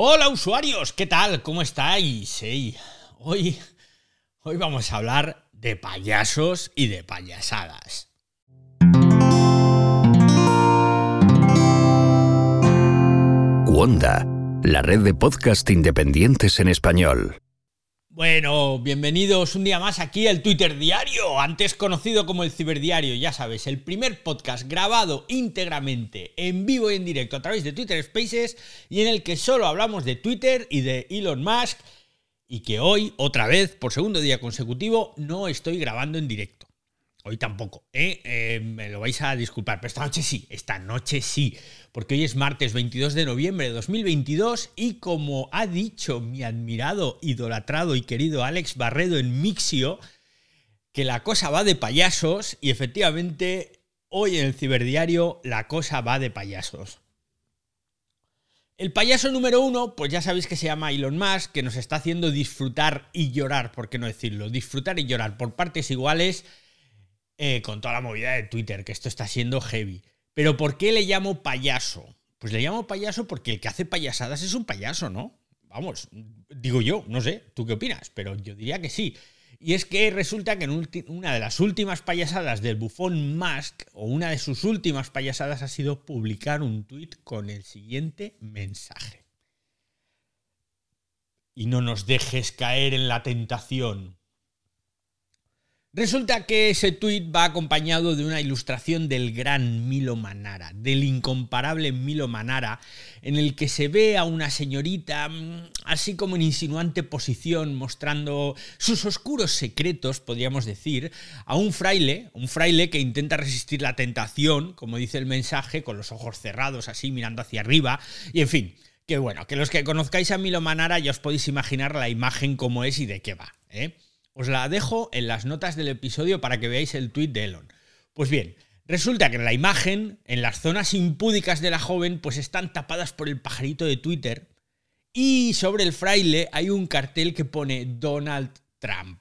Hola usuarios, ¿qué tal? ¿Cómo estáis? hoy, hoy vamos a hablar de payasos y de payasadas. Wanda, la red de podcast independientes en español. Bueno, bienvenidos un día más aquí al Twitter Diario, antes conocido como el Ciberdiario, ya sabes, el primer podcast grabado íntegramente en vivo y en directo a través de Twitter Spaces y en el que solo hablamos de Twitter y de Elon Musk y que hoy, otra vez, por segundo día consecutivo, no estoy grabando en directo. Hoy tampoco, ¿eh? ¿eh? Me lo vais a disculpar, pero esta noche sí, esta noche sí, porque hoy es martes 22 de noviembre de 2022 y como ha dicho mi admirado, idolatrado y querido Alex Barredo en Mixio, que la cosa va de payasos y efectivamente hoy en el ciberdiario la cosa va de payasos. El payaso número uno, pues ya sabéis que se llama Elon Musk, que nos está haciendo disfrutar y llorar, por qué no decirlo, disfrutar y llorar por partes iguales eh, con toda la movida de Twitter, que esto está siendo heavy. Pero ¿por qué le llamo payaso? Pues le llamo payaso porque el que hace payasadas es un payaso, ¿no? Vamos, digo yo, no sé, ¿tú qué opinas? Pero yo diría que sí. Y es que resulta que una de las últimas payasadas del bufón Musk, o una de sus últimas payasadas, ha sido publicar un tuit con el siguiente mensaje. Y no nos dejes caer en la tentación. Resulta que ese tuit va acompañado de una ilustración del gran Milo Manara, del incomparable Milo Manara, en el que se ve a una señorita mm, así como en insinuante posición mostrando sus oscuros secretos, podríamos decir, a un fraile, un fraile que intenta resistir la tentación, como dice el mensaje, con los ojos cerrados así mirando hacia arriba, y en fin, que bueno, que los que conozcáis a Milo Manara ya os podéis imaginar la imagen como es y de qué va, ¿eh? Os la dejo en las notas del episodio para que veáis el tuit de Elon. Pues bien, resulta que en la imagen, en las zonas impúdicas de la joven, pues están tapadas por el pajarito de Twitter y sobre el fraile hay un cartel que pone Donald Trump.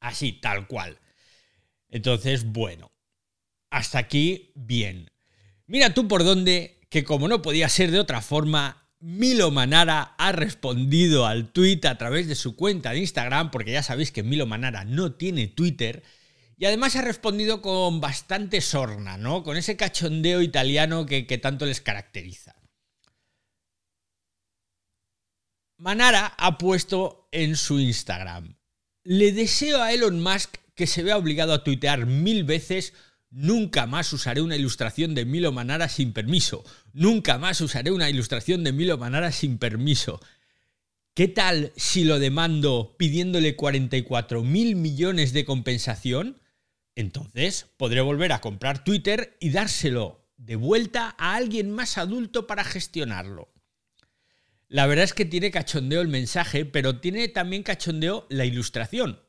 Así, tal cual. Entonces, bueno, hasta aquí bien. Mira tú por dónde, que como no podía ser de otra forma, Milo Manara ha respondido al tweet a través de su cuenta de Instagram, porque ya sabéis que Milo Manara no tiene Twitter, y además ha respondido con bastante sorna, ¿no? Con ese cachondeo italiano que, que tanto les caracteriza. Manara ha puesto en su Instagram, le deseo a Elon Musk que se vea obligado a tuitear mil veces Nunca más usaré una ilustración de Milo Manara sin permiso. Nunca más usaré una ilustración de Milo Manara sin permiso. ¿Qué tal si lo demando pidiéndole 44 mil millones de compensación? Entonces podré volver a comprar Twitter y dárselo de vuelta a alguien más adulto para gestionarlo. La verdad es que tiene cachondeo el mensaje, pero tiene también cachondeo la ilustración,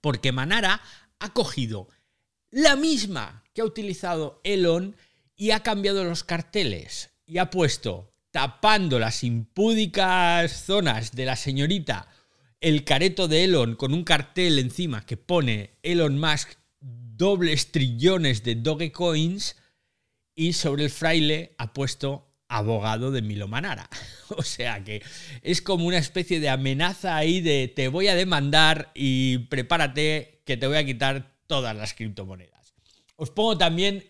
porque Manara ha cogido la misma que ha utilizado Elon y ha cambiado los carteles y ha puesto tapando las impúdicas zonas de la señorita el careto de Elon con un cartel encima que pone Elon Musk dobles trillones de Dogecoins y sobre el fraile ha puesto abogado de Milo Manara. O sea que es como una especie de amenaza ahí de te voy a demandar y prepárate que te voy a quitar todas las criptomonedas. Os pongo también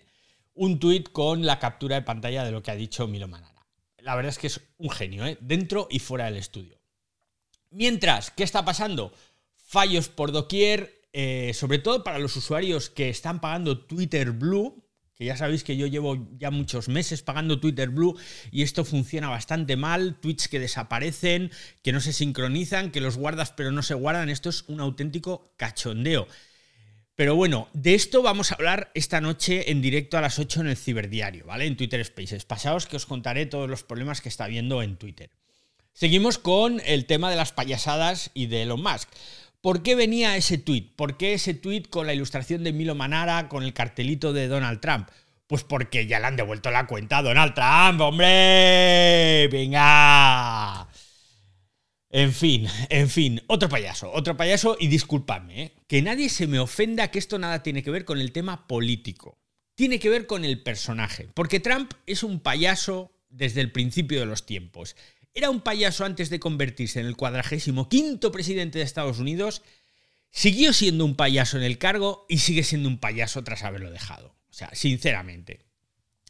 un tuit con la captura de pantalla de lo que ha dicho Milo Manara. La verdad es que es un genio, ¿eh? dentro y fuera del estudio. Mientras, ¿qué está pasando? Fallos por doquier, eh, sobre todo para los usuarios que están pagando Twitter Blue, que ya sabéis que yo llevo ya muchos meses pagando Twitter Blue y esto funciona bastante mal, tweets que desaparecen, que no se sincronizan, que los guardas pero no se guardan, esto es un auténtico cachondeo. Pero bueno, de esto vamos a hablar esta noche en directo a las 8 en el Ciberdiario, ¿vale? En Twitter Spaces. Pasaos que os contaré todos los problemas que está habiendo en Twitter. Seguimos con el tema de las payasadas y de Elon Musk. ¿Por qué venía ese tweet? ¿Por qué ese tweet con la ilustración de Milo Manara con el cartelito de Donald Trump? Pues porque ya le han devuelto la cuenta a Donald Trump, hombre. Venga. En fin, en fin, otro payaso, otro payaso y disculpadme, ¿eh? que nadie se me ofenda que esto nada tiene que ver con el tema político, tiene que ver con el personaje, porque Trump es un payaso desde el principio de los tiempos. era un payaso antes de convertirse en el cuadragésimo quinto presidente de Estados Unidos, siguió siendo un payaso en el cargo y sigue siendo un payaso tras haberlo dejado. O sea, sinceramente.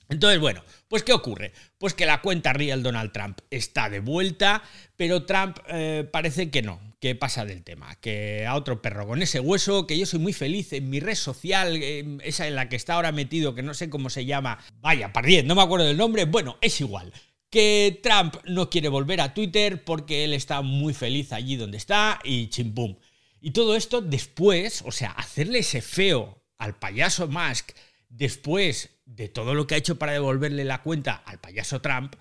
Entonces, bueno, pues ¿qué ocurre? Pues que la cuenta real Donald Trump está de vuelta, pero Trump eh, parece que no, que pasa del tema, que a otro perro con ese hueso, que yo soy muy feliz en mi red social, esa en la que está ahora metido, que no sé cómo se llama, vaya, pardien, no me acuerdo del nombre, bueno, es igual. Que Trump no quiere volver a Twitter porque él está muy feliz allí donde está y chimpum. Y todo esto después, o sea, hacerle ese feo al payaso Musk después de todo lo que ha hecho para devolverle la cuenta al payaso Trump,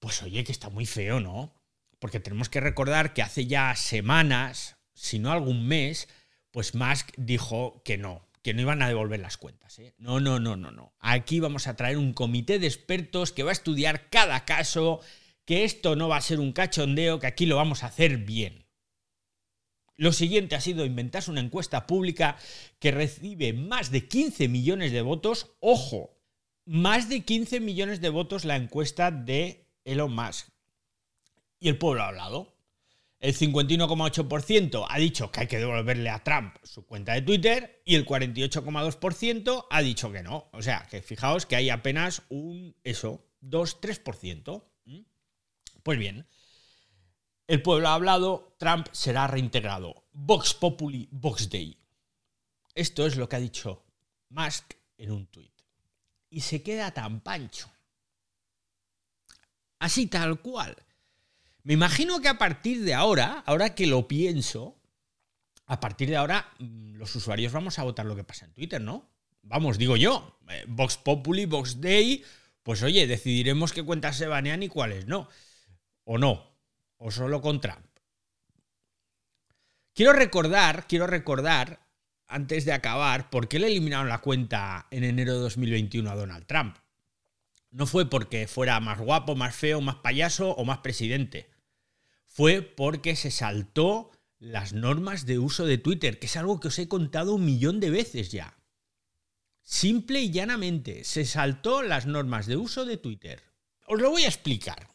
pues oye, que está muy feo, ¿no? Porque tenemos que recordar que hace ya semanas, si no algún mes, pues Musk dijo que no, que no iban a devolver las cuentas. ¿eh? No, no, no, no, no. Aquí vamos a traer un comité de expertos que va a estudiar cada caso, que esto no va a ser un cachondeo, que aquí lo vamos a hacer bien. Lo siguiente ha sido inventarse una encuesta pública que recibe más de 15 millones de votos. Ojo, más de 15 millones de votos la encuesta de Elon Musk. Y el pueblo ha hablado. El 51,8% ha dicho que hay que devolverle a Trump su cuenta de Twitter y el 48,2% ha dicho que no. O sea, que fijaos que hay apenas un, eso, 2-3%. ¿Mm? Pues bien, el pueblo ha hablado, Trump será reintegrado. Vox Populi, Vox Day. Esto es lo que ha dicho Musk en un tuit. Y se queda tan pancho. Así tal cual. Me imagino que a partir de ahora, ahora que lo pienso, a partir de ahora mm, los usuarios vamos a votar lo que pasa en Twitter, ¿no? Vamos, digo yo, eh, Vox Populi, Vox Day, pues oye, decidiremos qué cuentas se banean y cuáles no. O no, o solo con Trump. Quiero recordar, quiero recordar, antes de acabar, por qué le eliminaron la cuenta en enero de 2021 a Donald Trump. No fue porque fuera más guapo, más feo, más payaso o más presidente. Fue porque se saltó las normas de uso de Twitter, que es algo que os he contado un millón de veces ya. Simple y llanamente, se saltó las normas de uso de Twitter. Os lo voy a explicar.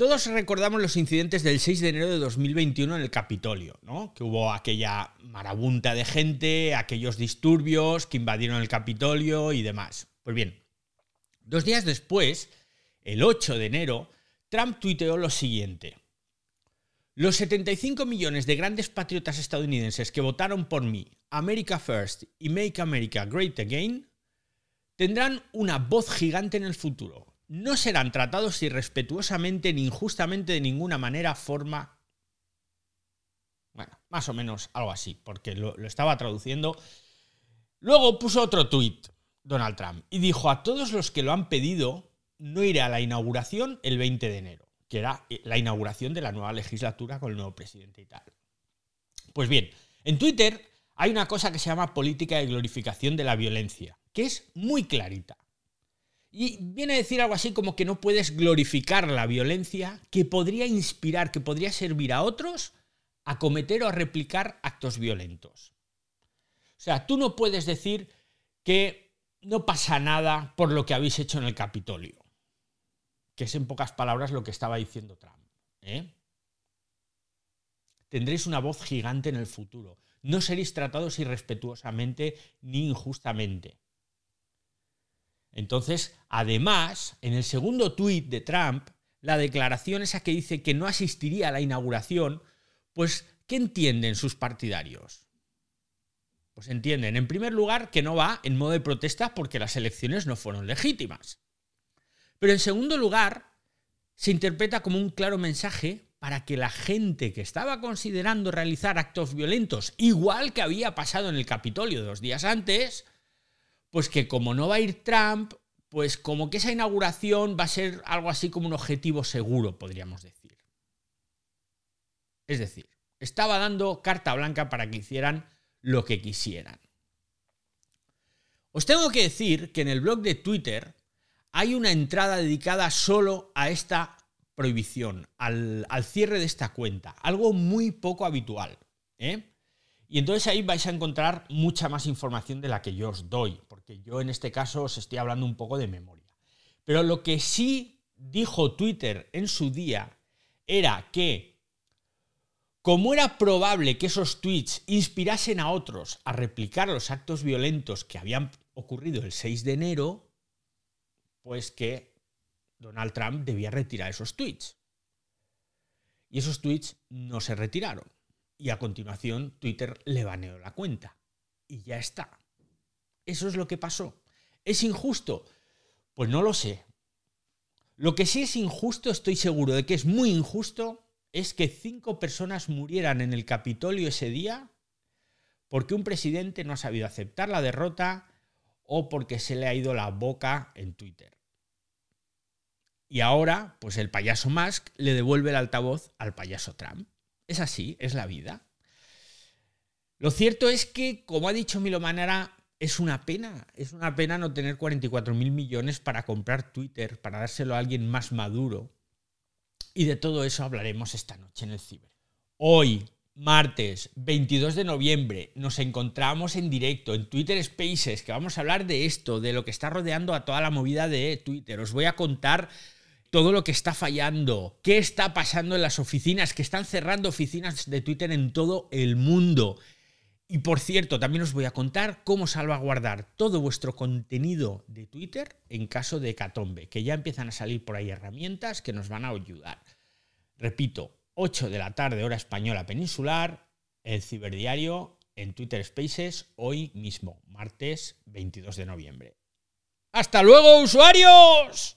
Todos recordamos los incidentes del 6 de enero de 2021 en el Capitolio, ¿no? Que hubo aquella marabunta de gente, aquellos disturbios que invadieron el Capitolio y demás. Pues bien, dos días después, el 8 de enero, Trump tuiteó lo siguiente. Los 75 millones de grandes patriotas estadounidenses que votaron por mí, America First y Make America Great Again, tendrán una voz gigante en el futuro no serán tratados irrespetuosamente ni injustamente de ninguna manera, forma... Bueno, más o menos algo así, porque lo, estaba traduciendo. Luego puso otro tuit, Donald Trump, y dijo a todos los que lo han pedido, no iré a la inauguración el 20 de enero, que era la inauguración de la nueva legislatura con el nuevo presidente y tal. Pues bien, en Twitter hay una cosa que se llama política de glorificación de la violencia, que es muy clarita. Y viene a decir algo así como que no puedes glorificar la violencia que podría inspirar, que podría servir a otros a cometer o a replicar actos violentos. O sea, tú no puedes decir que no pasa nada por lo que habéis hecho en el Capitolio. Que es en pocas palabras lo que estaba diciendo Trump. ¿eh? Tendréis una voz gigante en el futuro. No seréis tratados irrespetuosamente ni injustamente. Entonces, además, en el segundo tuit de Trump, la declaración esa que dice que no asistiría a la inauguración, pues, ¿qué entienden sus partidarios? Pues entienden, en primer lugar, que no va en modo de protesta porque las elecciones no fueron legítimas. Pero en segundo lugar, se interpreta como un claro mensaje para que la gente que estaba considerando realizar actos violentos, igual que había pasado en el Capitolio dos días antes, pues que como no va a ir Trump, pues como que esa inauguración va a ser algo así como un objetivo seguro, podríamos decir. Es decir, estaba dando carta blanca para que hicieran lo que quisieran. Os tengo que decir que en el blog de Twitter hay una entrada dedicada solo a esta prohibición, al, al cierre de esta cuenta, algo muy poco habitual. ¿eh? Y entonces ahí vais a encontrar mucha más información de la que yo os doy, porque yo en este caso os estoy hablando un poco de memoria. Pero lo que sí dijo Twitter en su día era que, como era probable que esos tweets inspirasen a otros a replicar los actos violentos que habían ocurrido el 6 de enero, pues que Donald Trump debía retirar esos tweets. Y esos tweets no se retiraron. Y a continuación Twitter le baneó la cuenta. Y ya está. Eso es lo que pasó. ¿Es injusto? Pues no lo sé. Lo que sí es injusto, estoy seguro de que es muy injusto, es que cinco personas murieran en el Capitolio ese día porque un presidente no ha sabido aceptar la derrota o porque se le ha ido la boca en Twitter. Y ahora, pues el payaso Musk le devuelve el altavoz al payaso Trump. Es así, es la vida. Lo cierto es que, como ha dicho Milo Manara, es una pena, es una pena no tener 44 mil millones para comprar Twitter, para dárselo a alguien más maduro. Y de todo eso hablaremos esta noche en el Ciber. Hoy, martes 22 de noviembre, nos encontramos en directo en Twitter Spaces, que vamos a hablar de esto, de lo que está rodeando a toda la movida de Twitter. Os voy a contar todo lo que está fallando, qué está pasando en las oficinas, que están cerrando oficinas de Twitter en todo el mundo. Y por cierto, también os voy a contar cómo salvaguardar todo vuestro contenido de Twitter en caso de hecatombe, que ya empiezan a salir por ahí herramientas que nos van a ayudar. Repito, 8 de la tarde hora española peninsular, el ciberdiario en Twitter Spaces hoy mismo, martes 22 de noviembre. ¡Hasta luego, usuarios!